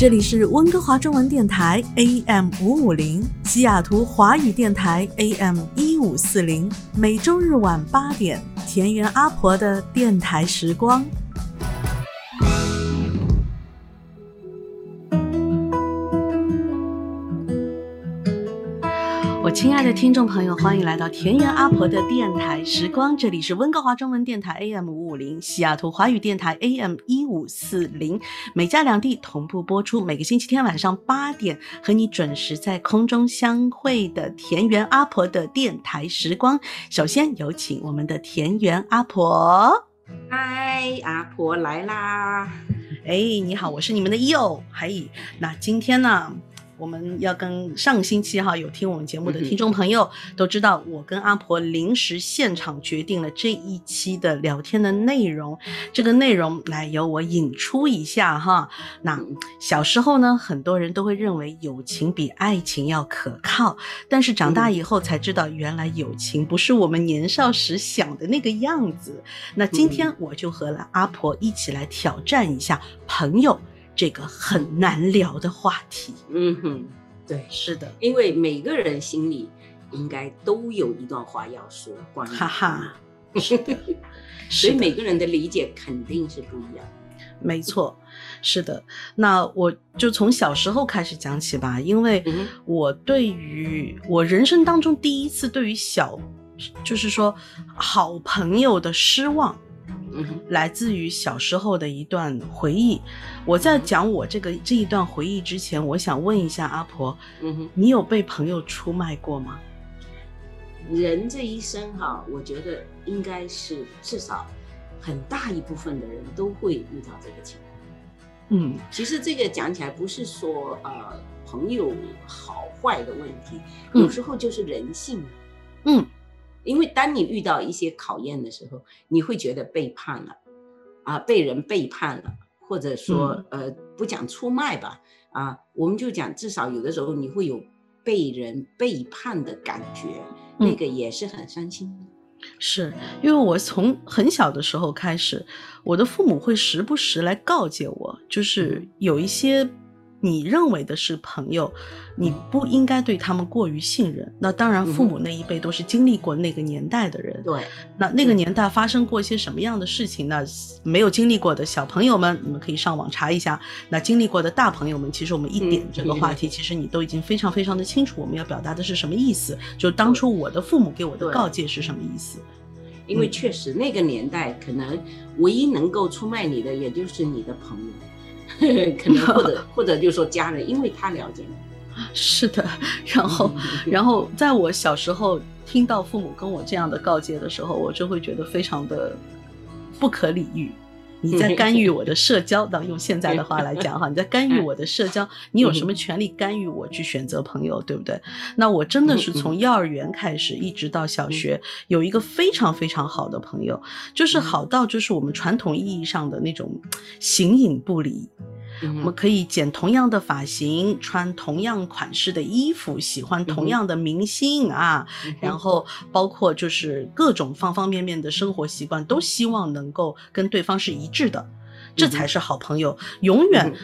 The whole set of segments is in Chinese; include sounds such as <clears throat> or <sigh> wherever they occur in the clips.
这里是温哥华中文电台 AM 五五零，西雅图华语电台 AM 一五四零，每周日晚八点，田园阿婆的电台时光。亲爱的听众朋友，欢迎来到田园阿婆的电台时光。这里是温哥华中文电台 AM 五五零，西雅图华语电台 AM 一五四零，美加两地同步播出。每个星期天晚上八点，和你准时在空中相会的田园阿婆的电台时光。首先有请我们的田园阿婆。嗨，阿婆来啦！哎，你好，我是你们的友。嘿，那今天呢？我们要跟上个星期哈有听我们节目的听众朋友都知道，我跟阿婆临时现场决定了这一期的聊天的内容。这个内容来由我引出一下哈。那小时候呢，很多人都会认为友情比爱情要可靠，但是长大以后才知道，原来友情不是我们年少时想的那个样子。那今天我就和阿婆一起来挑战一下朋友。这个很难聊的话题，嗯哼，对，是的，因为每个人心里应该都有一段话要说，关于，哈哈，是的，<laughs> 所以每个人的理解肯定是不一样。没错，是的，那我就从小时候开始讲起吧，因为我对于我人生当中第一次对于小，就是说好朋友的失望。来自于小时候的一段回忆。我在讲我这个这一段回忆之前，我想问一下阿婆，嗯哼，你有被朋友出卖过吗？人这一生哈，我觉得应该是至少很大一部分的人都会遇到这个情况。嗯，其实这个讲起来不是说呃朋友好坏的问题，有时候就是人性。嗯。因为当你遇到一些考验的时候，你会觉得背叛了，啊，被人背叛了，或者说，呃，不讲出卖吧，啊，我们就讲，至少有的时候你会有被人背叛的感觉，那个也是很伤心。是因为我从很小的时候开始，我的父母会时不时来告诫我，就是有一些。你认为的是朋友，你不应该对他们过于信任。那当然，父母那一辈都是经历过那个年代的人。对，那那个年代发生过一些什么样的事情呢？没有经历过的小朋友们，你们可以上网查一下。那经历过的大朋友们，其实我们一点这个话题，其实你都已经非常非常的清楚，我们要表达的是什么意思？就当初我的父母给我的告诫是什么意思？因为确实那个年代，可能唯一能够出卖你的，也就是你的朋友。<laughs> 可能或者 <laughs> 或者就说家人，因为他了解你。是的，然后然后在我小时候听到父母跟我这样的告诫的时候，我就会觉得非常的不可理喻。你在干预我的社交，当用现在的话来讲哈，你在干预我的社交，你有什么权利干预我去选择朋友，对不对？那我真的是从幼儿园开始，一直到小学，有一个非常非常好的朋友，就是好到就是我们传统意义上的那种形影不离。我们可以剪同样的发型，穿同样款式的衣服，喜欢同样的明星啊，然后包括就是各种方方面面的生活习惯，都希望能够跟对方是一致的，这才是好朋友，永远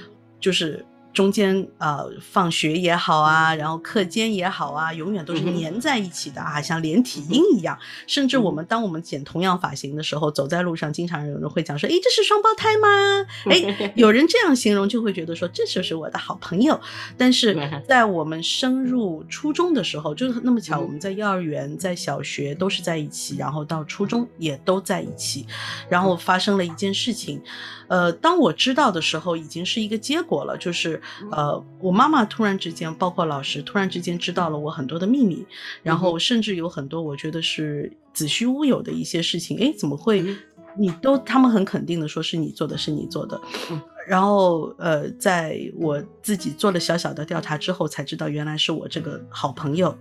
就是。中间呃，放学也好啊，然后课间也好啊，永远都是粘在一起的啊，像连体婴一样。甚至我们当我们剪同样发型的时候，走在路上，经常有人会讲说：“诶，这是双胞胎吗？” <laughs> 诶，有人这样形容，就会觉得说这就是我的好朋友。但是在我们升入初中的时候，就是那么巧，我们在幼儿园、在小学都是在一起，然后到初中也都在一起，然后发生了一件事情。呃，当我知道的时候，已经是一个结果了，就是，呃，我妈妈突然之间，包括老师突然之间知道了我很多的秘密，然后甚至有很多我觉得是子虚乌有的一些事情，哎，怎么会？你都他们很肯定的说是你做的，是你做的，然后呃，在我自己做了小小的调查之后，才知道原来是我这个好朋友，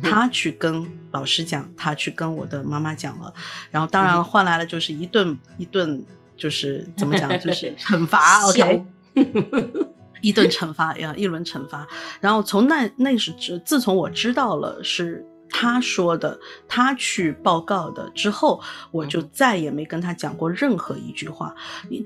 他去跟老师讲，他去跟我的妈妈讲了，然后当然换来了就是一顿一顿就是怎么讲，就是 <laughs> 惩罚，OK，<laughs> 一顿惩罚呀，一轮惩罚。然后从那那是自自从我知道了是。他说的，他去报告的之后，我就再也没跟他讲过任何一句话。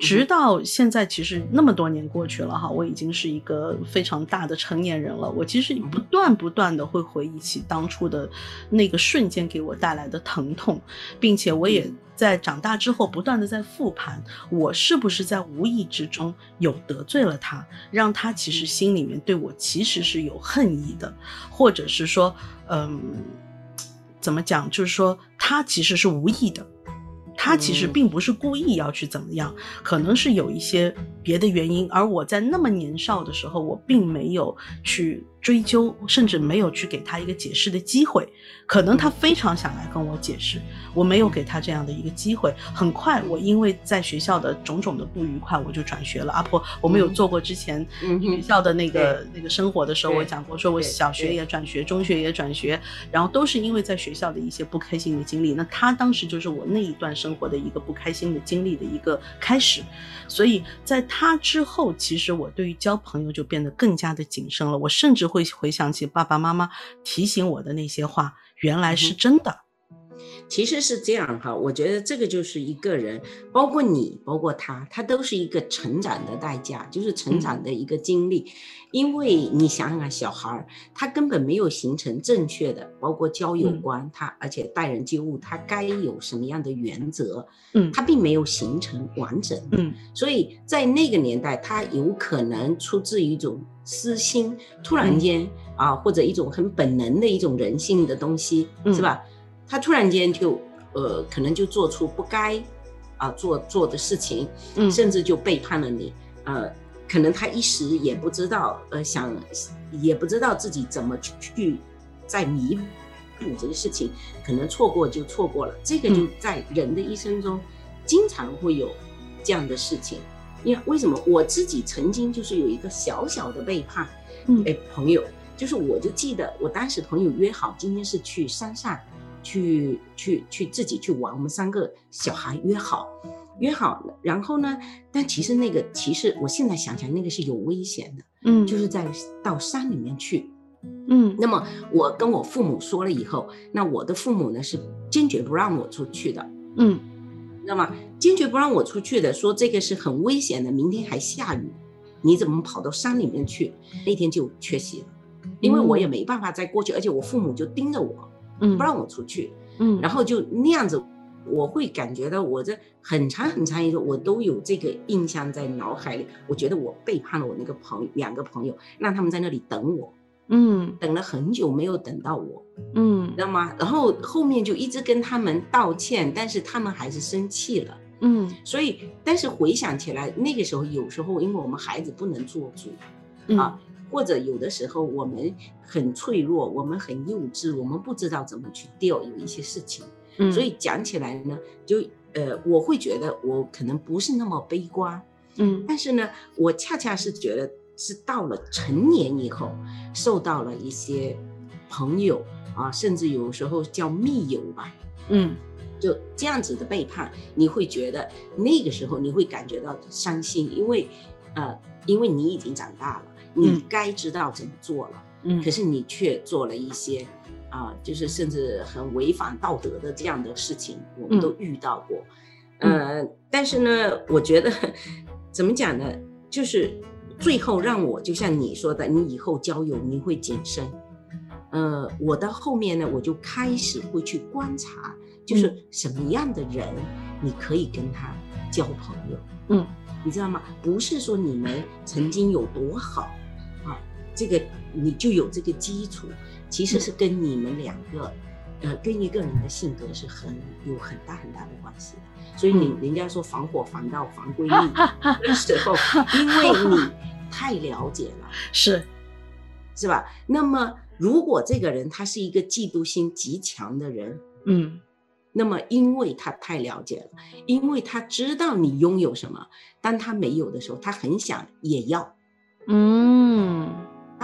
直到现在，其实那么多年过去了哈，我已经是一个非常大的成年人了。我其实不断不断的会回忆起当初的那个瞬间给我带来的疼痛，并且我也在长大之后不断的在复盘，我是不是在无意之中有得罪了他，让他其实心里面对我其实是有恨意的，或者是说。嗯，怎么讲？就是说，他其实是无意的，他其实并不是故意要去怎么样，可能是有一些别的原因。而我在那么年少的时候，我并没有去。追究，甚至没有去给他一个解释的机会。可能他非常想来跟我解释，我没有给他这样的一个机会。很快，我因为在学校的种种的不愉快，我就转学了。阿婆，我们有做过之前学校的那个那个生活的时候，我讲过，说我小学也转学，中学也转学，然后都是因为在学校的一些不开心的经历。那他当时就是我那一段生活的一个不开心的经历的一个开始。所以在他之后，其实我对于交朋友就变得更加的谨慎了。我甚至。会回想起爸爸妈妈提醒我的那些话，原来是真的。其实是这样哈，我觉得这个就是一个人，包括你，包括他，他都是一个成长的代价，就是成长的一个经历。因为你想想看，小孩儿他根本没有形成正确的，包括交友观，他而且待人接物，他该有什么样的原则，嗯，他并没有形成完整，嗯，所以在那个年代，他有可能出自于一种私心，突然间啊，或者一种很本能的一种人性的东西，是吧？他突然间就，呃，可能就做出不该，啊，做做的事情，嗯，甚至就背叛了你，呃，可能他一时也不知道，呃，想也不知道自己怎么去再弥补这个事情，可能错过就错过了。这个就在人的一生中，经常会有这样的事情。因为为什么我自己曾经就是有一个小小的背叛，哎，朋友，就是我就记得我当时朋友约好今天是去山上。去去去自己去玩，我们三个小孩约好，约好了，然后呢？但其实那个其实我现在想想，那个是有危险的，嗯，就是在到山里面去，嗯。那么我跟我父母说了以后，那我的父母呢是坚决不让我出去的，嗯。那么坚决不让我出去的，说这个是很危险的，明天还下雨，你怎么跑到山里面去？那天就缺席了，因为我也没办法再过去，而且我父母就盯着我。嗯，不让我出去，嗯，然后就那样子，我会感觉到我这很长很长一个，我都有这个印象在脑海里。我觉得我背叛了我那个朋友，两个朋友，让他们在那里等我，嗯，等了很久没有等到我，嗯，知道吗？然后后面就一直跟他们道歉，但是他们还是生气了，嗯，所以但是回想起来，那个时候有时候因为我们孩子不能做主，啊。或者有的时候我们很脆弱，我们很幼稚，我们不知道怎么去调有一些事情，所以讲起来呢，就呃，我会觉得我可能不是那么悲观，嗯，但是呢，我恰恰是觉得是到了成年以后，受到了一些朋友啊，甚至有时候叫密友吧，嗯，就这样子的背叛，你会觉得那个时候你会感觉到伤心，因为呃，因为你已经长大了。你该知道怎么做了，嗯，可是你却做了一些，啊，就是甚至很违反道德的这样的事情，我们都遇到过，呃，但是呢，我觉得怎么讲呢？就是最后让我就像你说的，你以后交友你会谨慎，呃，我到后面呢，我就开始会去观察，就是什么样的人你可以跟他交朋友，嗯，你知道吗？不是说你们曾经有多好。这个你就有这个基础，其实是跟你们两个，呃，跟一个人的性格是很有很大很大的关系的。所以你人家说防火防盗防闺蜜的时候，因为你太了解了，<laughs> 是是吧？那么如果这个人他是一个嫉妒心极强的人，嗯，那么因为他太了解了，因为他知道你拥有什么，当他没有的时候，他很想也要。嗯，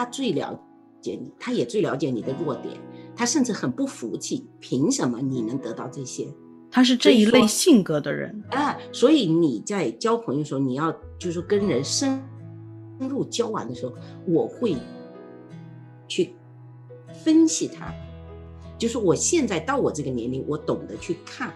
他最了解你，他也最了解你的弱点，他甚至很不服气，凭什么你能得到这些？他是这一类性格的人啊，所以你在交朋友的时候，你要就是跟人深入交往的时候，我会去分析他。就是我现在到我这个年龄，我懂得去看，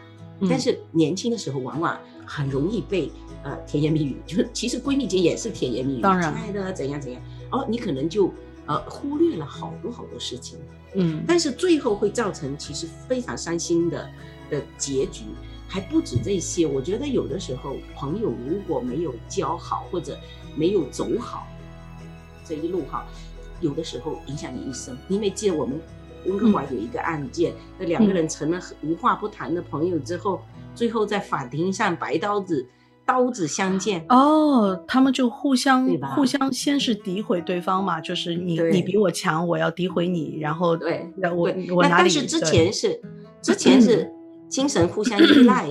但是年轻的时候往往很容易被呃甜言蜜语，就是其实闺蜜间也是甜言蜜语，当然，亲爱的怎样怎样，哦，你可能就呃忽略了好多好多事情，嗯，但是最后会造成其实非常伤心的的结局，还不止这些。我觉得有的时候朋友如果没有交好或者没有走好这一路哈，有的时候影响你一生。因为记得我们。温哥华有一个案件，那两个人成了无话不谈的朋友之后，最后在法庭上白刀子刀子相见。哦，他们就互相互相先是诋毁对方嘛，就是你你比我强，我要诋毁你，然后对，我我哪里？但是之前是之前是精神互相依赖，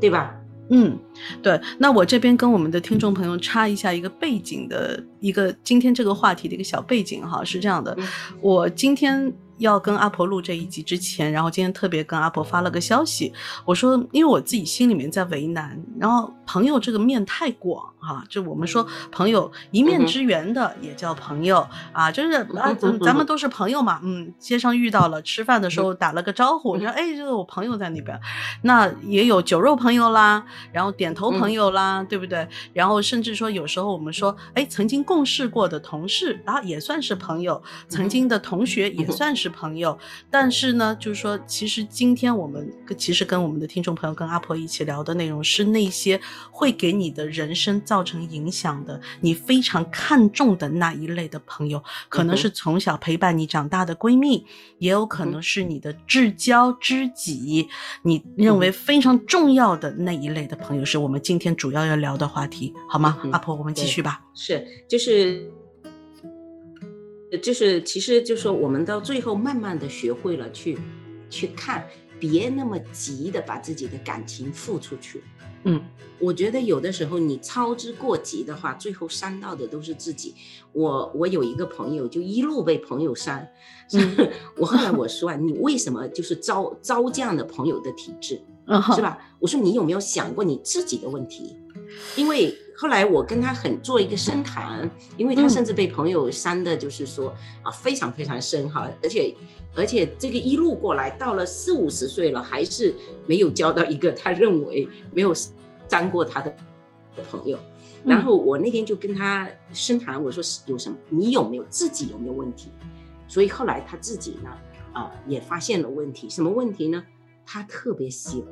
对吧？嗯，对。那我这边跟我们的听众朋友插一下一个背景的一个今天这个话题的一个小背景哈，是这样的，我今天。要跟阿婆录这一集之前，然后今天特别跟阿婆发了个消息，我说，因为我自己心里面在为难，然后朋友这个面太广哈，就我们说朋友一面之缘的也叫朋友啊，就是啊，咱咱们都是朋友嘛，嗯，街上遇到了，吃饭的时候打了个招呼，说哎，这个我朋友在那边，那也有酒肉朋友啦，然后点头朋友啦，对不对？然后甚至说有时候我们说，哎，曾经共事过的同事啊，也算是朋友，曾经的同学也算是。朋友，但是呢，就是说，其实今天我们其实跟我们的听众朋友跟阿婆一起聊的内容是那些会给你的人生造成影响的，你非常看重的那一类的朋友，可能是从小陪伴你长大的闺蜜，也有可能是你的至交知己，你认为非常重要的那一类的朋友，是我们今天主要要聊的话题，好吗？阿婆，我们继续吧。是，就是。就是，其实就说，我们到最后慢慢的学会了去，去看，别那么急的把自己的感情付出去。嗯，我觉得有的时候你操之过急的话，最后伤到的都是自己。我我有一个朋友，就一路被朋友伤。<laughs> 我后来我说啊，你为什么就是招招这样的朋友的体质，是吧？我说你有没有想过你自己的问题？因为。后来我跟他很做一个深谈，因为他甚至被朋友伤的，就是说啊非常非常深哈，而且而且这个一路过来，到了四五十岁了，还是没有交到一个他认为没有伤过他的朋友。然后我那天就跟他深谈，我说有什么？你有没有自己有没有问题？所以后来他自己呢，啊也发现了问题，什么问题呢？他特别喜。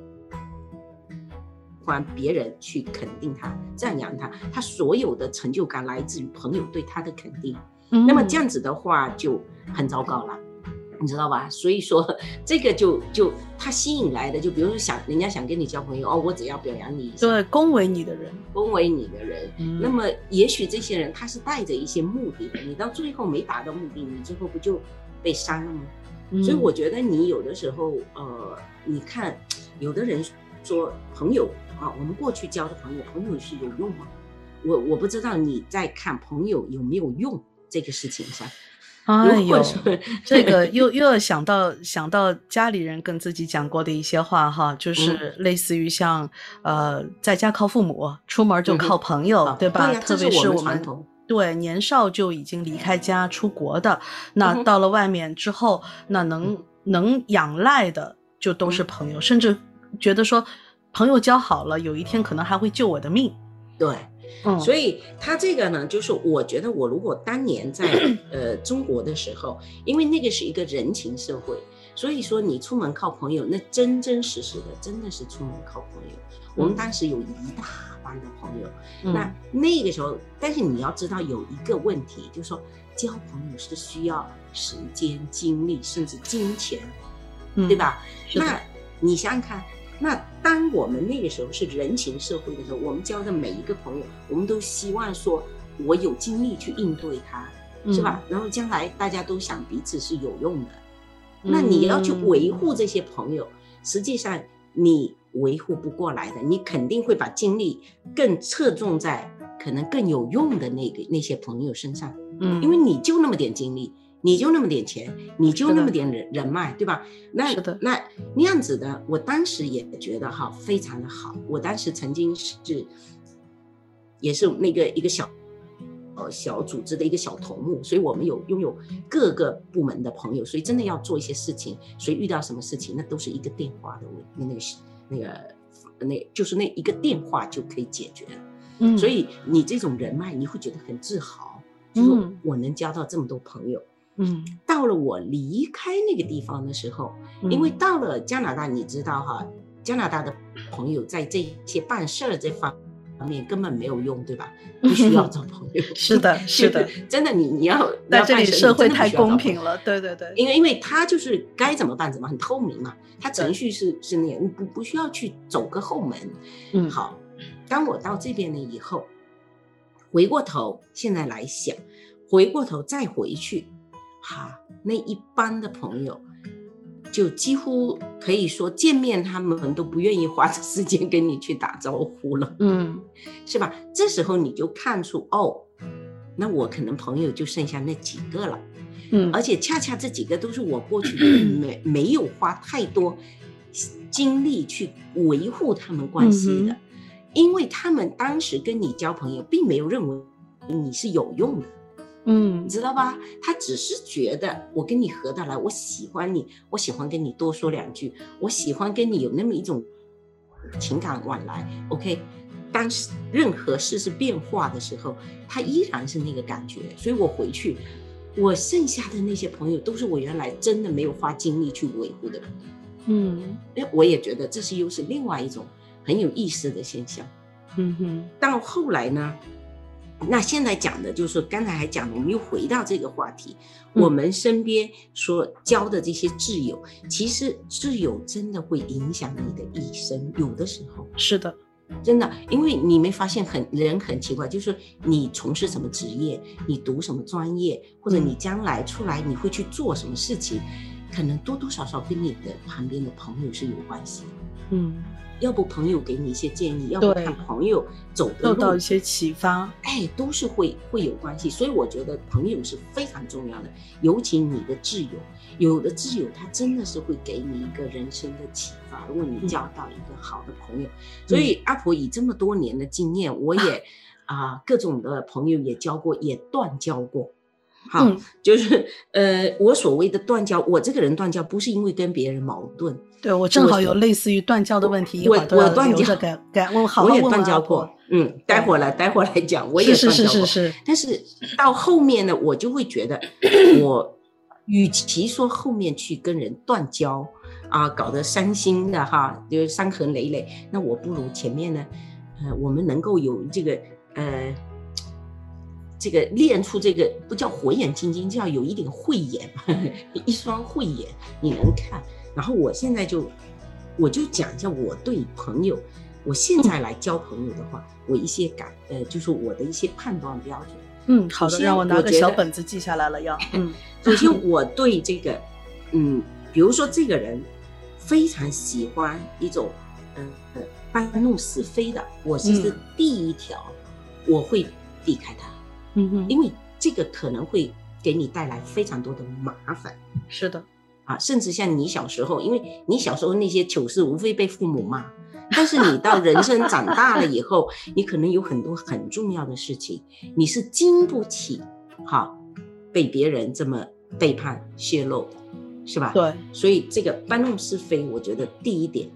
欢别人去肯定他、赞扬他，他所有的成就感来自于朋友对他的肯定。那么这样子的话就很糟糕了，你知道吧？所以说这个就就他吸引来的，就比如说想人家想跟你交朋友哦，我只要表扬你，对，恭维你的人，恭维你的人。那么也许这些人他是带着一些目的的，你到最后没达到目的，你最后不就被删了吗？所以我觉得你有的时候，呃，你看有的人说朋友。啊，我们过去交的朋友，朋友是有用吗？我我不知道你在看朋友有没有用这个事情上。哎呦，这个 <laughs> 又又要想到想到家里人跟自己讲过的一些话哈，就是类似于像呃，在家靠父母，出门就靠朋友，对吧？特别是我们对年少就已经离开家出国的，那到了外面之后，那能能仰赖的就都是朋友，甚至觉得说。朋友交好了，有一天可能还会救我的命。对，嗯，所以他这个呢，就是我觉得我如果当年在 <coughs> 呃中国的时候，因为那个是一个人情社会，所以说你出门靠朋友，那真真实实的真的是出门靠朋友。我们当时有一大帮的朋友，那那个时候，但是你要知道有一个问题，就是说交朋友是需要时间、精力，甚至金钱，对吧？那你想想看。那当我们那个时候是人情社会的时候，我们交的每一个朋友，我们都希望说，我有精力去应对他，是吧？然后将来大家都想彼此是有用的，那你要去维护这些朋友，实际上你维护不过来的，你肯定会把精力更侧重在可能更有用的那个那些朋友身上。嗯，因为你就那么点精力，你就那么点钱，你就那么点人人脉，对吧？那，那那样子的，我当时也觉得哈非常的好。我当时曾经是也是那个一个小呃小组织的一个小头目，所以我们有拥有各个部门的朋友，所以真的要做一些事情，所以遇到什么事情，那都是一个电话的问那个那个那就是那一个电话就可以解决了。嗯，所以你这种人脉，你会觉得很自豪。就是我能交到这么多朋友，嗯，到了我离开那个地方的时候，因为到了加拿大，你知道哈，加拿大的朋友在这些办事儿这方面根本没有用，对吧？不需要 <laughs> 找朋友。是的，<laughs> 是的，真的，你你要在这里社会太公平了，对对对。因为因为他就是该怎么办怎么很透明嘛，他程序是是那样，不不需要去走个后门。嗯，好，当我到这边了以后。回过头，现在来想，回过头再回去，哈，那一般的朋友，就几乎可以说见面，他们都不愿意花时间跟你去打招呼了，嗯，是吧？这时候你就看出，哦，那我可能朋友就剩下那几个了，嗯，而且恰恰这几个都是我过去没 <clears throat> 没有花太多精力去维护他们关系的。因为他们当时跟你交朋友，并没有认为你是有用的，嗯，你知道吧？他只是觉得我跟你合得来，我喜欢你，我喜欢跟你多说两句，我喜欢跟你有那么一种情感往来。OK，当任何事是变化的时候，他依然是那个感觉。所以我回去，我剩下的那些朋友，都是我原来真的没有花精力去维护的。嗯，哎，我也觉得这是又是另外一种。很有意思的现象，嗯哼。到后来呢，那现在讲的就是刚才还讲的，我们又回到这个话题，我们身边所交的这些挚友，其实挚友真的会影响你的一生，有的时候。是的，真的，因为你没发现很人很奇怪，就是你从事什么职业，你读什么专业，或者你将来出来你会去做什么事情，可能多多少少跟你的旁边的朋友是有关系，嗯。要不朋友给你一些建议，要不看朋友走的路，受到一些启发，哎，都是会会有关系。所以我觉得朋友是非常重要的，尤其你的挚友，有的挚友他真的是会给你一个人生的启发。如果你交到一个好的朋友，所以阿婆以这么多年的经验，我也 <laughs> 啊各种的朋友也交过，也断交过。好，就是呃，我所谓的断交，我这个人断交不是因为跟别人矛盾，对我正好有类似于断交的问题，我我断交，改改问 <laughs> 好，我也断交过，嗯，待会儿来待会儿来讲，我也断交过，是是是是，但是到后面呢，我就会觉得，<laughs> 我与其说后面去跟人断交啊，搞得伤心的哈，就是伤痕累累，那我不如前面呢，呃，我们能够有这个呃。这个练出这个不叫火眼金睛，叫有一点慧眼，<laughs> 一双慧眼你能看。然后我现在就，我就讲一下我对朋友，我现在来交朋友的话，我一些感，呃，就是我的一些判断标准。嗯，好的，让我拿个小本子记下来了。要，<laughs> 嗯，首先我对这个，嗯，比如说这个人非常喜欢一种，嗯，搬弄是非的，我其实第一条我会避开他。嗯哼，因为这个可能会给你带来非常多的麻烦。是的，啊，甚至像你小时候，因为你小时候那些糗事无非被父母骂，但是你到人生长大了以后，<laughs> 你可能有很多很重要的事情，你是经不起好被别人这么背叛泄露的，是吧？对，所以这个搬弄是非，我觉得第一点。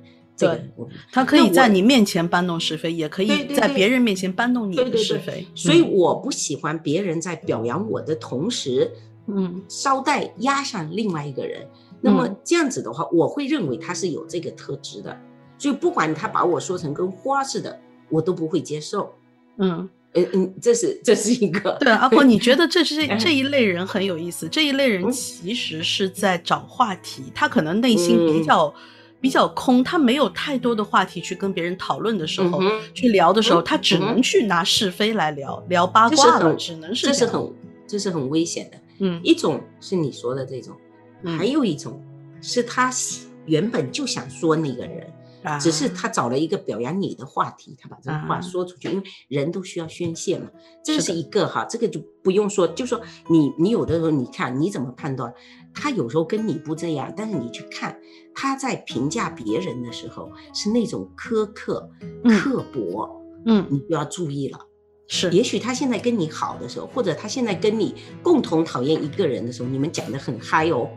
对，他可以在你面前搬弄是非，也可以在别人面前搬弄你的是非。所以我不喜欢别人在表扬我的同时，嗯，捎带压上另外一个人。那么这样子的话，我会认为他是有这个特质的。所以不管他把我说成跟花似的，我都不会接受。嗯嗯嗯，这是这是一个。对，阿婆，你觉得这是 <laughs> 这一类人很有意思？这一类人其实是在找话题，他可能内心比较。比较空，他没有太多的话题去跟别人讨论的时候，去聊的时候，他只能去拿是非来聊，聊八卦了，只能是这是很这是很危险的。嗯，一种是你说的这种，还有一种是他原本就想说那个人，只是他找了一个表扬你的话题，他把这个话说出去，因为人都需要宣泄嘛。这是一个哈，这个就不用说，就说你你有的时候你看你怎么判断，他有时候跟你不这样，但是你去看他在评价别人的时候是那种苛刻、刻薄，嗯，你就要注意了。是，也许他现在跟你好的时候，或者他现在跟你共同讨厌一个人的时候，你们讲的很嗨哦，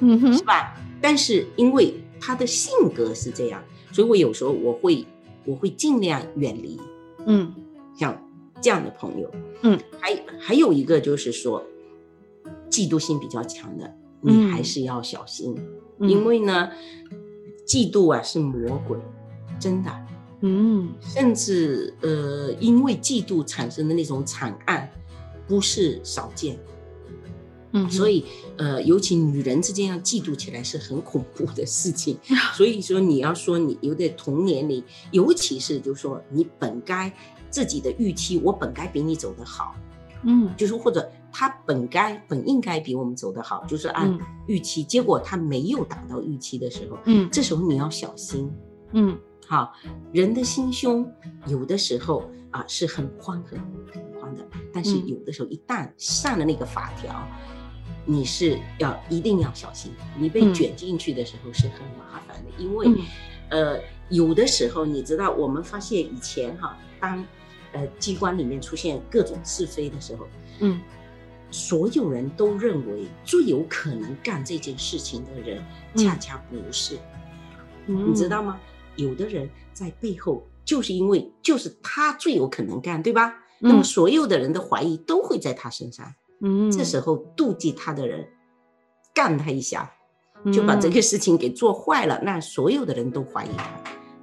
嗯哼，是吧？但是因为他的性格是这样。所以我有时候我会我会尽量远离，嗯，像这样的朋友，嗯，还还有一个就是说，嫉妒心比较强的，你还是要小心，因为呢，嫉妒啊是魔鬼，真的，嗯，甚至呃，因为嫉妒产生的那种惨案，不是少见。嗯，所以，呃，尤其女人之间要嫉妒起来是很恐怖的事情。<laughs> 所以说，你要说你有点同年龄，尤其是就说你本该自己的预期，我本该比你走得好，嗯，就是或者他本该本应该比我们走得好，就是按预期，结果他没有达到预期的时候，嗯，这时候你要小心，嗯，好，人的心胸有的时候啊是很宽很宽的，但是有的时候一旦上了那个法条。你是要一定要小心，你被卷进去的时候是很麻烦的，因为，呃，有的时候你知道，我们发现以前哈，当，呃，机关里面出现各种是非的时候，嗯，所有人都认为最有可能干这件事情的人，恰恰不是，你知道吗？有的人在背后就是因为就是他最有可能干，对吧？那么所有的人的怀疑都会在他身上。嗯，这时候妒忌他的人干他一下，就把这个事情给做坏了，那所有的人都怀疑他。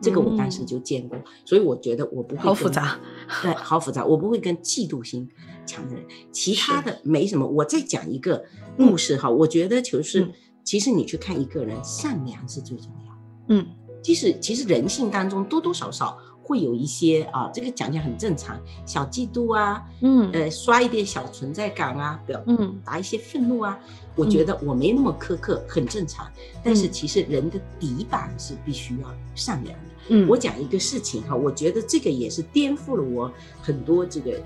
这个我当时就见过，所以我觉得我不会。好复杂，对，好复杂。我不会跟嫉妒心强的人，其他的没什么。我再讲一个故事哈，我觉得就是，其实你去看一个人，善良是最重要。嗯，即使其实人性当中多多少少。会有一些啊，这个讲起来很正常，小嫉妒啊，嗯，呃，刷一点小存在感啊，表嗯，打一些愤怒啊，我觉得我没那么苛刻，很正常。但是其实人的底板是必须要善良的。嗯，我讲一个事情哈，我觉得这个也是颠覆了我很多这个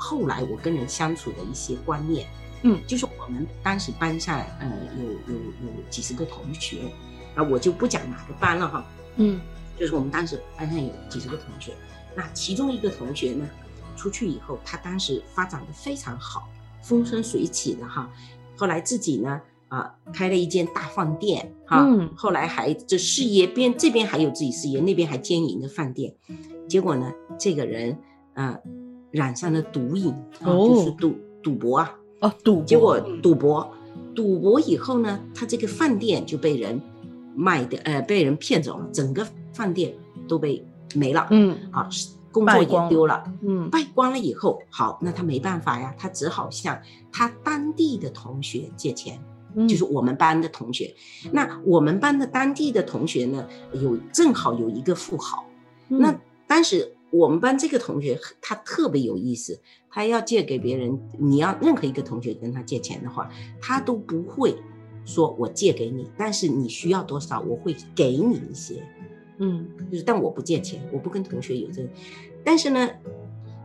后来我跟人相处的一些观念。嗯，就是我们当时班上呃有有有几十个同学，啊，我就不讲哪个班了哈。嗯。就是我们当时班上有几十个同学，那其中一个同学呢，出去以后，他当时发展的非常好，风生水起的哈。后来自己呢，啊，开了一间大饭店哈。嗯。后来还这事业边这边还有自己事业，那边还经营着饭店。结果呢，这个人啊，染上了毒瘾啊，就是赌赌博啊。哦，赌。结果赌博，赌博以后呢，他这个饭店就被人卖掉，呃，被人骗走了，整个。饭店都被没了，嗯，啊，工作也丢了，嗯，败光了以后，好，那他没办法呀，他只好向他当地的同学借钱，就是我们班的同学。那我们班的当地的同学呢，有正好有一个富豪。那当时我们班这个同学他特别有意思，他要借给别人，你要任何一个同学跟他借钱的话，他都不会说我借给你，但是你需要多少，我会给你一些。嗯，就是，但我不借钱，我不跟同学有这个，但是呢，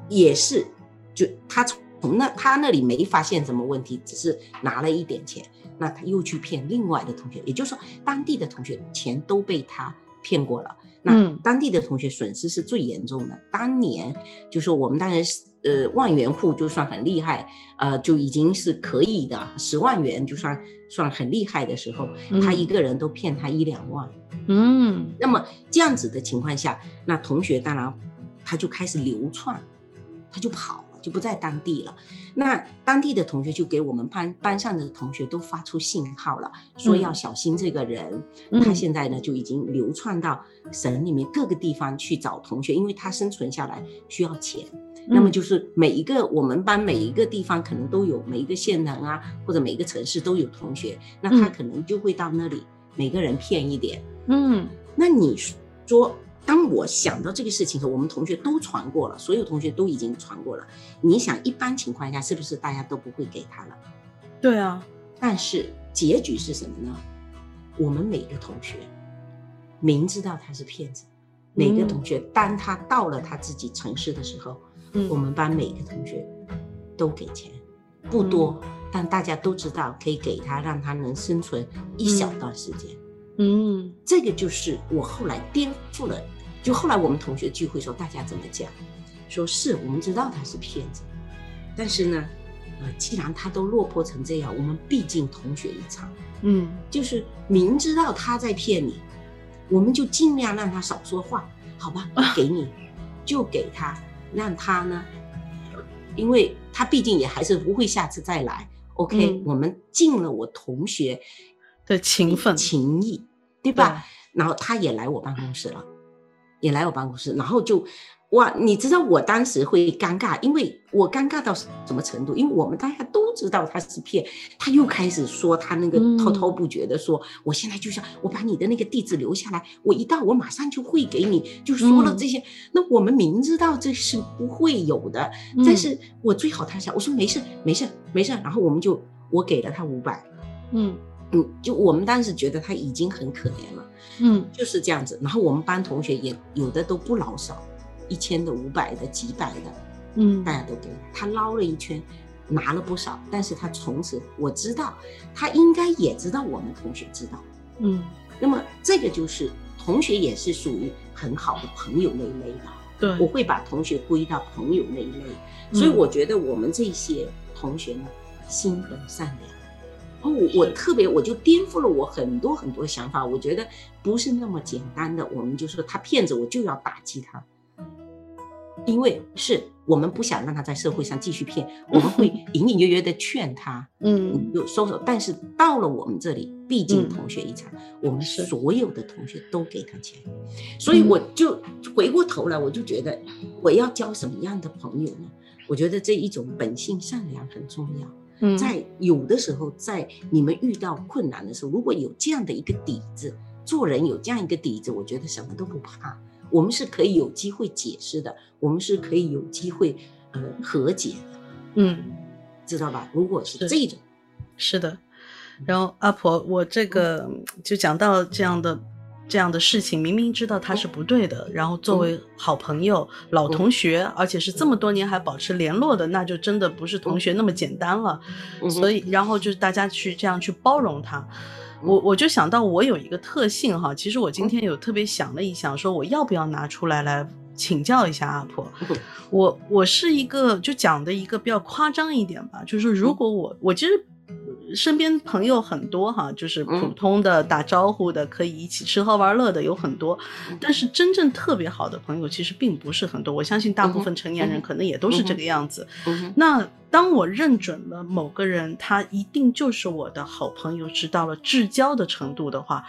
也是，就他从从那他那里没发现什么问题，只是拿了一点钱，那他又去骗另外的同学，也就是说，当地的同学钱都被他骗过了，那当地的同学损失是最严重的。当年就说我们当然是。呃，万元户就算很厉害，呃，就已经是可以的。十万元就算算很厉害的时候，他一个人都骗他一两万。嗯，那么这样子的情况下，那同学当然他就开始流窜，他就跑了，就不在当地了。那当地的同学就给我们班班上的同学都发出信号了，说要小心这个人。他现在呢就已经流窜到省里面各个地方去找同学，因为他生存下来需要钱。那么就是每一个我们班每一个地方可能都有每一个县城啊，或者每一个城市都有同学，那他可能就会到那里，每个人骗一点。嗯，那你说，当我想到这个事情的时候，我们同学都传过了，所有同学都已经传过了。你想，一般情况下是不是大家都不会给他了？对啊，但是结局是什么呢？我们每个同学明知道他是骗子。每个同学，当他到了他自己城市的时候，我们班每个同学都给钱，不多，但大家都知道可以给他，让他能生存一小段时间。嗯，这个就是我后来颠覆了。就后来我们同学聚会时候，大家怎么讲？说是我们知道他是骗子，但是呢，呃，既然他都落魄成这样，我们毕竟同学一场，嗯，就是明知道他在骗你。我们就尽量让他少说话，好吧？给你，就给他，让他呢，因为他毕竟也还是不会下次再来。OK，我们尽了我同学的情分情谊，对吧？然后他也来我办公室了，也来我办公室，然后就。哇，你知道我当时会尴尬，因为我尴尬到什么程度？因为我们大家都知道他是骗，他又开始说他那个滔滔不绝的说，我现在就想我把你的那个地址留下来，我一到我马上就会给你，就说了这些。那我们明知道这是不会有的，但是我最好他想，我说没事没事没事，然后我们就我给了他五百，嗯嗯，就我们当时觉得他已经很可怜了，嗯，就是这样子。然后我们班同学也有的都不老少。一千的、五百的、几百的，嗯，大家都给他捞了一圈，拿了不少。但是他从此我知道，他应该也知道我们同学知道，嗯。那么这个就是同学也是属于很好的朋友那一类的，对，我会把同学归到朋友那一类。所以我觉得我们这些同学呢，心很善良。哦，我特别我就颠覆了我很多很多想法。我觉得不是那么简单的，我们就说他骗子，我就要打击他。因为是我们不想让他在社会上继续骗，我们会 <laughs> 隐隐约约的劝他，嗯，就收手。但是到了我们这里，毕竟同学一场，我们所有的同学都给他钱，所以我就回过头来，我就觉得我要交什么样的朋友呢？我觉得这一种本性善良很重要。嗯，在有的时候，在你们遇到困难的时候，如果有这样的一个底子，做人有这样一个底子，我觉得什么都不怕。我们是可以有机会解释的，我们是可以有机会呃和解的，嗯，知道吧？如果是这种，是的。然后阿婆，我这个就讲到这样的这样的事情，明明知道他是不对的，然后作为好朋友、老同学，而且是这么多年还保持联络的，那就真的不是同学那么简单了。所以，然后就是大家去这样去包容他。我我就想到我有一个特性哈，其实我今天有特别想了一想，说我要不要拿出来来请教一下阿婆。我我是一个就讲的一个比较夸张一点吧，就是如果我我其实。身边朋友很多哈，就是普通的打招呼的，可以一起吃喝玩乐的有很多，但是真正特别好的朋友其实并不是很多。我相信大部分成年人可能也都是这个样子。那当我认准了某个人，他一定就是我的好朋友，直到了至交的程度的话，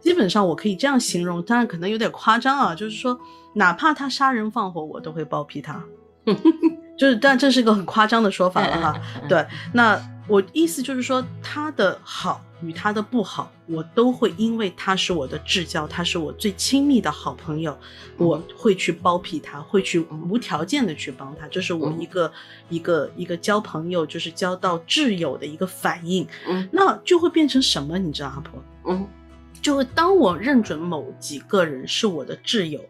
基本上我可以这样形容，当然可能有点夸张啊，就是说，哪怕他杀人放火，我都会包庇他。<laughs> 就是，但这是个很夸张的说法了哈。对，那。我意思就是说，他的好与他的不好，我都会因为他是我的至交，他是我最亲密的好朋友，我会去包庇他，会去无条件的去帮他，这是我一个一个一个交朋友，就是交到挚友的一个反应。嗯，那就会变成什么？你知道，阿婆？嗯，就会当我认准某几个人是我的挚友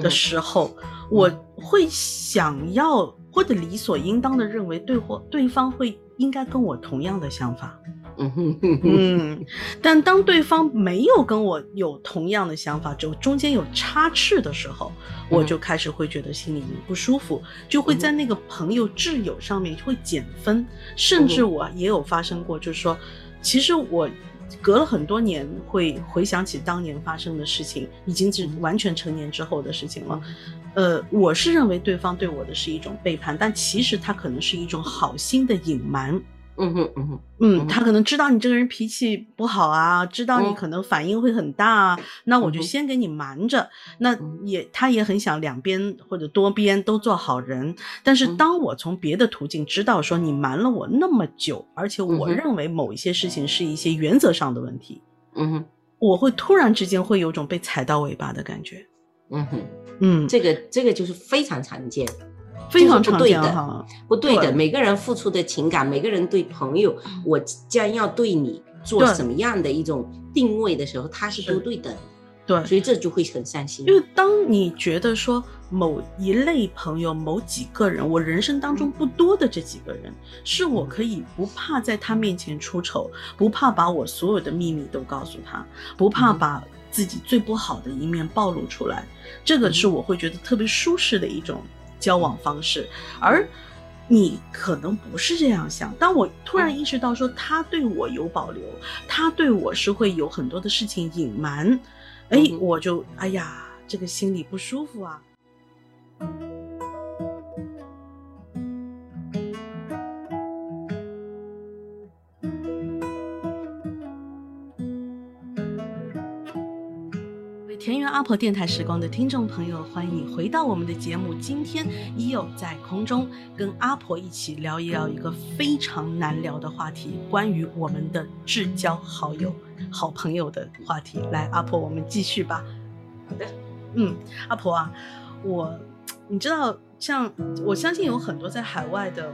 的时候，我会想要或者理所应当的认为对或对方会。应该跟我同样的想法，嗯 <laughs> 但当对方没有跟我有同样的想法，就中间有差池的时候，我就开始会觉得心里面不舒服，就会在那个朋友挚友上面会减分，甚至我也有发生过，就是说，其实我。隔了很多年，会回想起当年发生的事情，已经是完全成年之后的事情了。呃，我是认为对方对我的是一种背叛，但其实他可能是一种好心的隐瞒。嗯哼嗯哼嗯，他可能知道你这个人脾气不好啊，知道你可能反应会很大啊，那我就先给你瞒着。那也他也很想两边或者多边都做好人，但是当我从别的途径知道说你瞒了我那么久，而且我认为某一些事情是一些原则上的问题，嗯哼，我会突然之间会有种被踩到尾巴的感觉。嗯哼嗯，这个这个就是非常常见。非常不对的，不对的。每个人付出的情感，每个人对朋友，我将要对你做什么样的一种定位的时候，他是不对的。对，所以这就会很伤心。因为当你觉得说某一类朋友、某几个人，我人生当中不多的这几个人，是我可以不怕在他面前出丑，不怕把我所有的秘密都告诉他，不怕把自己最不好的一面暴露出来，这个是我会觉得特别舒适的一种交往方式。而你可能不是这样想。当我突然意识到说他对我有保留，他对我是会有很多的事情隐瞒。哎，我就哎呀，这个心里不舒服啊。田园阿婆电台时光的听众朋友，欢迎你回到我们的节目。今天已有在空中跟阿婆一起聊一聊一个非常难聊的话题，关于我们的至交好友。好朋友的话题，来阿婆，我们继续吧。好的，嗯，阿婆啊，我你知道，像我相信有很多在海外的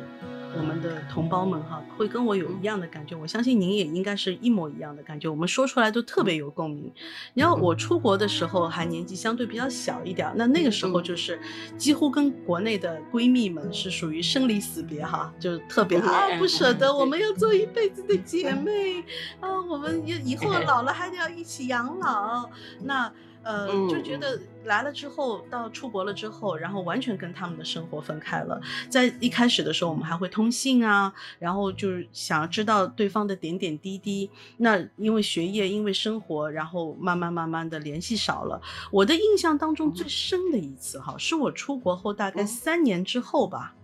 我们的同胞们哈，会跟我有一样的感觉。我相信您也应该是一模一样的感觉。我们说出来都特别有共鸣。然后我出国的时候还年纪相对比较小一点，那那个时候就是几乎跟国内的闺蜜们是属于生离死别哈，就是特别啊不舍得，我们要做一辈子的姐妹 <laughs> 啊，我们以以后老了还得要一起养老。那。呃，就觉得来了之后，到出国了之后，然后完全跟他们的生活分开了。在一开始的时候，我们还会通信啊，然后就是想要知道对方的点点滴滴。那因为学业，因为生活，然后慢慢慢慢的联系少了。我的印象当中最深的一次哈，是我出国后大概三年之后吧，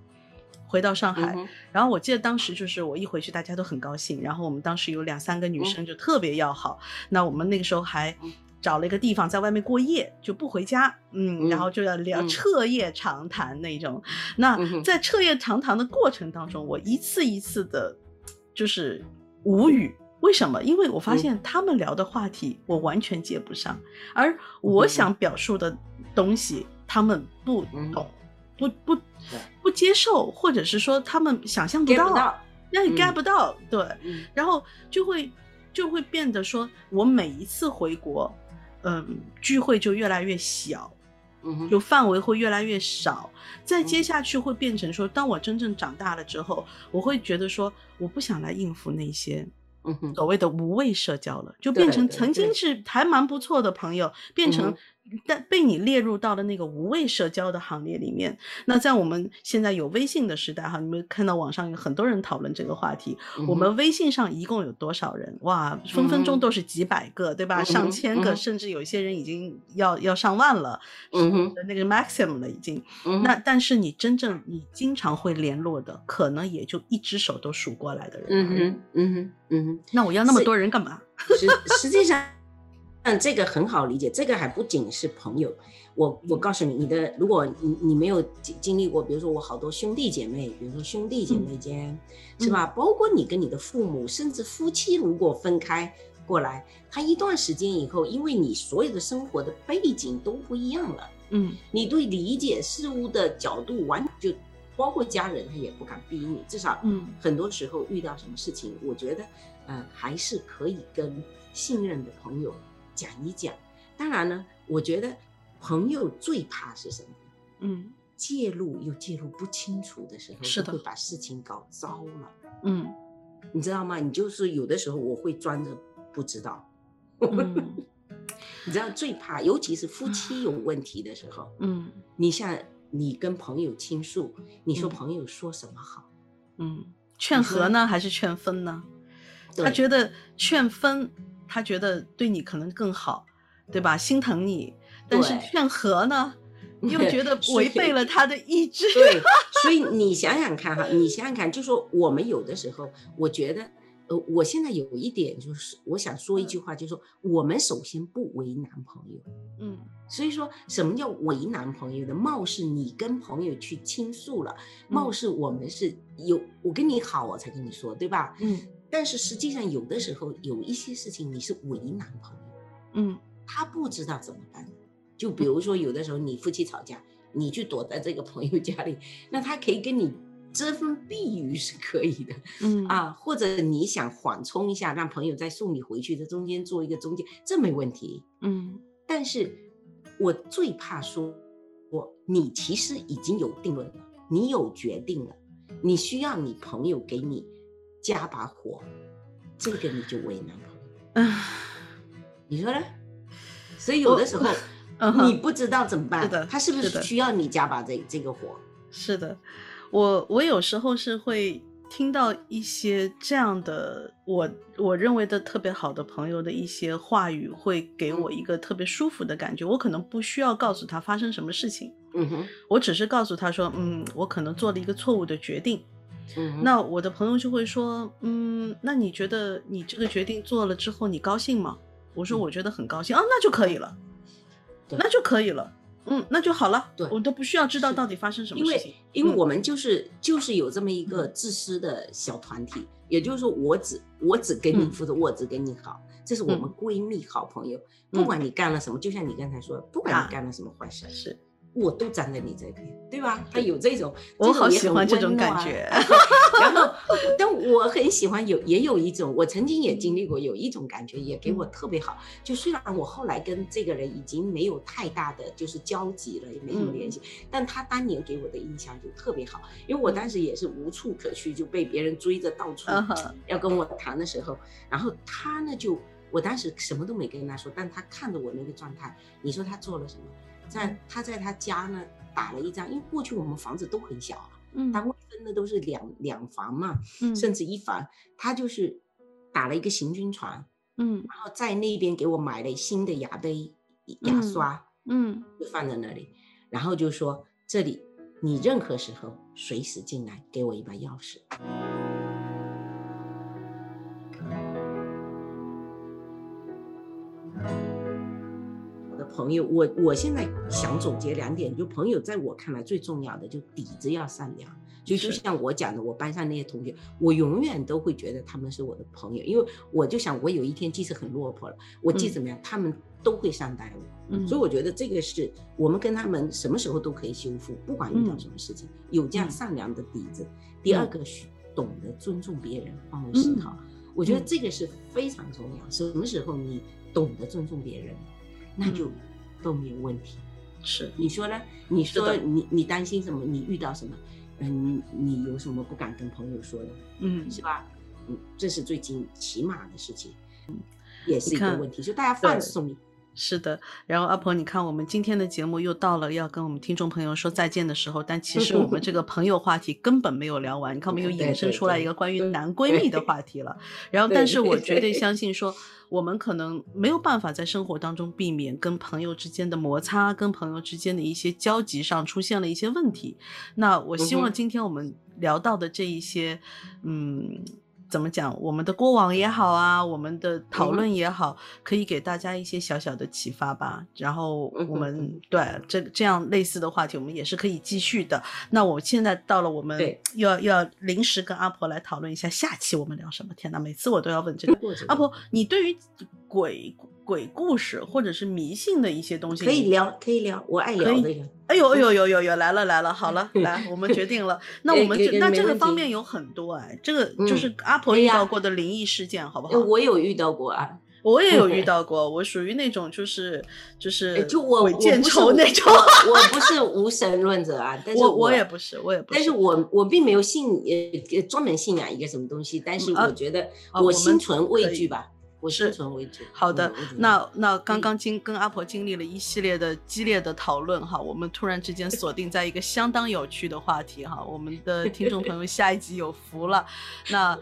回到上海。然后我记得当时就是我一回去，大家都很高兴。然后我们当时有两三个女生就特别要好。那我们那个时候还。找了一个地方在外面过夜，就不回家，嗯，然后就要聊彻夜长谈那种。那在彻夜长谈的过程当中，我一次一次的，就是无语。为什么？因为我发现他们聊的话题我完全接不上，而我想表述的东西他们不懂，不不不接受，或者是说他们想象不到，那你 get 不到，对，然后就会就会变得说，我每一次回国。嗯，聚会就越来越小，嗯，就范围会越来越少。再接下去会变成说，当我真正长大了之后，我会觉得说，我不想来应付那些，嗯所谓的无谓社交了，就变成曾经是还蛮不错的朋友，变成。但被你列入到了那个无谓社交的行列里面。那在我们现在有微信的时代哈，你们看到网上有很多人讨论这个话题。我们微信上一共有多少人？哇，分分钟都是几百个，对吧？上千个，甚至有些人已经要要上万了。嗯，那个 maximum 了已经。那但是你真正你经常会联络的，可能也就一只手都数过来的人。嗯哼，嗯哼，嗯哼。那我要那么多人干嘛？实实际上。但这个很好理解，这个还不仅是朋友。我我告诉你，你的如果你你没有经经历过，比如说我好多兄弟姐妹，比如说兄弟姐妹间，是吧？包括你跟你的父母，甚至夫妻如果分开过来，他一段时间以后，因为你所有的生活的背景都不一样了，嗯，你对理解事物的角度完就包括家人，他也不敢逼你。至少，嗯，很多时候遇到什么事情，我觉得，嗯，还是可以跟信任的朋友。讲一讲，当然呢，我觉得朋友最怕是什么？嗯，介入又介入不清楚的时候，是的，会把事情搞糟了。嗯，你知道吗？你就是有的时候我会装着不知道。<laughs> 你知道最怕，尤其是夫妻有问题的时候。嗯，你像你跟朋友倾诉，你说朋友说什么好？嗯，劝和呢，还是劝分呢？他觉得劝分。他觉得对你可能更好，对吧？心疼你，但是劝和呢，又觉得违背了他的意志。对，<laughs> 所以你想想看哈，你想想看，就说我们有的时候，我觉得，呃，我现在有一点就是，我想说一句话，就是说，我们首先不为难朋友。嗯，所以说什么叫为难朋友的？貌似你跟朋友去倾诉了，貌似我们是有我跟你好，我才跟你说，对吧？嗯。但是实际上，有的时候有一些事情你是为难朋友，嗯，他不知道怎么办。就比如说，有的时候你夫妻吵架，你去躲在这个朋友家里，那他可以跟你遮风避雨是可以的，嗯啊，或者你想缓冲一下，让朋友再送你回去，在中间做一个中介，这没问题，嗯。但是我最怕说，我你其实已经有定论了，你有决定了，你需要你朋友给你加把火，这个你就为难了。嗯，你说呢？所以有的时候 <laughs> 你不知道怎么办，他是不是需要你加把这这个火？是的，我我有时候是会。听到一些这样的我我认为的特别好的朋友的一些话语，会给我一个特别舒服的感觉。我可能不需要告诉他发生什么事情，嗯哼，我只是告诉他说，嗯，我可能做了一个错误的决定。嗯，那我的朋友就会说，嗯，那你觉得你这个决定做了之后你高兴吗？我说我觉得很高兴啊，那就可以了，那就可以了。嗯，那就好了。对，我都不需要知道到底发生什么事情，因为因为我们就是就是有这么一个自私的小团体，也就是说，我只我只跟你负责，我只跟你好，这是我们闺蜜好朋友，不管你干了什么，就像你刚才说，不管你干了什么坏事，是。我都站在你这边，对吧？他有这种，我好喜欢这种感觉。<laughs> 然后，<laughs> 但我很喜欢有，也有一种，我曾经也经历过，有一种感觉也给我特别好。就虽然我后来跟这个人已经没有太大的就是交集了，也没什么联系，但他当年给我的印象就特别好。因为我当时也是无处可去，就被别人追着到处要跟我谈的时候，然后他呢就，我当时什么都没跟他说，但他看着我那个状态，你说他做了什么？在他在他家呢打了一张，因为过去我们房子都很小啊，嗯，单位分的都是两两房嘛，嗯，甚至一房，他就是打了一个行军床，嗯，然后在那边给我买了新的牙杯、牙刷，嗯，就放在那里，然后就说这里你任何时候随时进来，给我一把钥匙。朋友，我我现在想总结两点，就朋友在我看来最重要的就底子要善良，就就像我讲的，我班上那些同学，我永远都会觉得他们是我的朋友，因为我就想我有一天即使很落魄了，我即怎么样，他们都会善待我，所以我觉得这个是我们跟他们什么时候都可以修复，不管遇到什么事情，有这样善良的底子。第二个是懂得尊重别人，换位思考，我觉得这个是非常重要。什么时候你懂得尊重别人？那就都没有问题，是你说呢？你说你你担心什么？你遇到什么？嗯，你有什么不敢跟朋友说的？嗯，是吧？嗯，这是最近起码的事情，嗯，也是一个问题，就大家放松。是的，然后阿婆，你看我们今天的节目又到了要跟我们听众朋友说再见的时候，但其实我们这个朋友话题根本没有聊完，你看我们又衍生出来一个关于男闺蜜的话题了。<laughs> 然后，但是我 <laughs> 绝对相信说，我们可能没有办法在生活当中避免跟朋友之间的摩擦，跟朋友之间的一些交集上出现了一些问题。那我希望今天我们聊到的这一些，嗯。怎么讲？我们的过往也好啊，我们的讨论也好，可以给大家一些小小的启发吧。然后我们对这这样类似的话题，我们也是可以继续的。那我现在到了，我们要要临时跟阿婆来讨论一下下期我们聊什么？天哪，每次我都要问这个。阿婆，你对于鬼？鬼故事或者是迷信的一些东西，可以聊，可以聊，我爱聊这个。哎呦，哎呦，呦呦呦，来了来了，好了，<laughs> 来，我们决定了。<laughs> 那我们这那这个方面有很多哎，这个就是阿婆遇到过的灵异事件，好不好？我有遇到过啊，<laughs> 我也有遇到过，我属于那种就是就是就我见愁那种，我不是无神论者啊，但是我也不是，我也不是，但是我我并没有信呃专门信仰一个什么东西，但是我觉得我心存畏惧吧。我是好的，那那刚刚经跟阿婆经历了一系列的激烈的讨论哈，我们突然之间锁定在一个相当有趣的话题哈，我们的听众朋友下一集有福了，那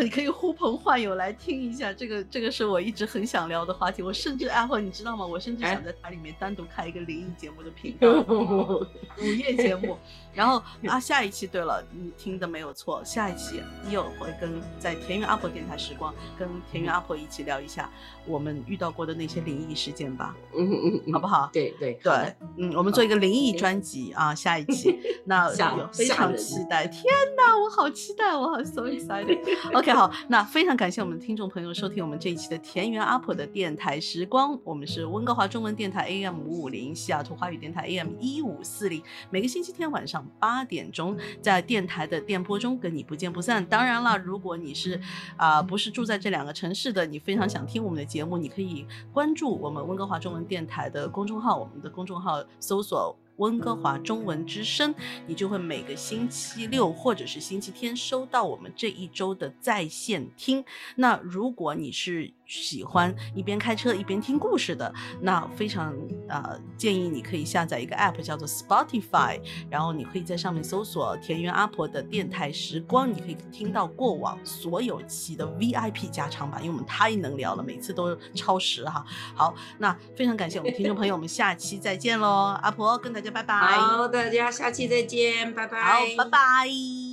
你可以呼朋唤友来听一下，这个这个是我一直很想聊的话题，我甚至阿婆你知道吗？我甚至想在台里面单独开一个灵异节目的频道，<laughs> 午夜节目。然后 <laughs> 啊，下一期对了，你听的没有错，下一期又会跟在田园阿婆电台时光，跟田园阿婆一起聊一下我们遇到过的那些灵异事件吧，嗯嗯嗯，好不好？对对对，嗯，我们做一个灵异专辑啊，下一期，<laughs> 那非常期待，天哪，我好期待，我好 so excited。<laughs> OK，好，那非常感谢我们听众朋友收听我们这一期的田园阿婆的电台时光，我们是温哥华中文电台 AM 五五零，西雅图华语电台 AM 一五四零，每个星期天晚上。八点钟在电台的电波中跟你不见不散。当然了，如果你是啊不是住在这两个城市的，你非常想听我们的节目，你可以关注我们温哥华中文电台的公众号，我们的公众号搜索。温哥华中文之声，你就会每个星期六或者是星期天收到我们这一周的在线听。那如果你是喜欢一边开车一边听故事的，那非常呃建议你可以下载一个 app 叫做 Spotify，然后你可以在上面搜索田园阿婆的电台时光，你可以听到过往所有期的 VIP 加长版，因为我们太能聊了，每次都超时哈。好，那非常感谢我们听众朋友，我们下期再见喽，阿婆跟大家。拜拜，好，大家下期再见，拜拜，好，拜拜。